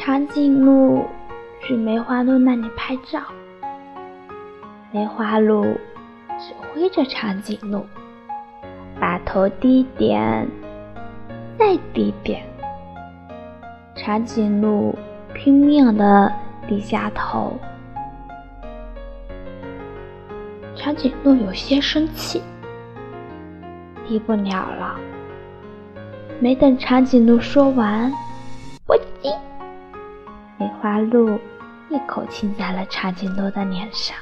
长颈鹿去梅花鹿那里拍照，梅花鹿指挥着长颈鹿，把头低点，再低点。长颈鹿拼命地低下头，长颈鹿有些生气，低不了了。没等长颈鹿说完，我叽！梅花鹿一口亲在了长颈鹿的脸上。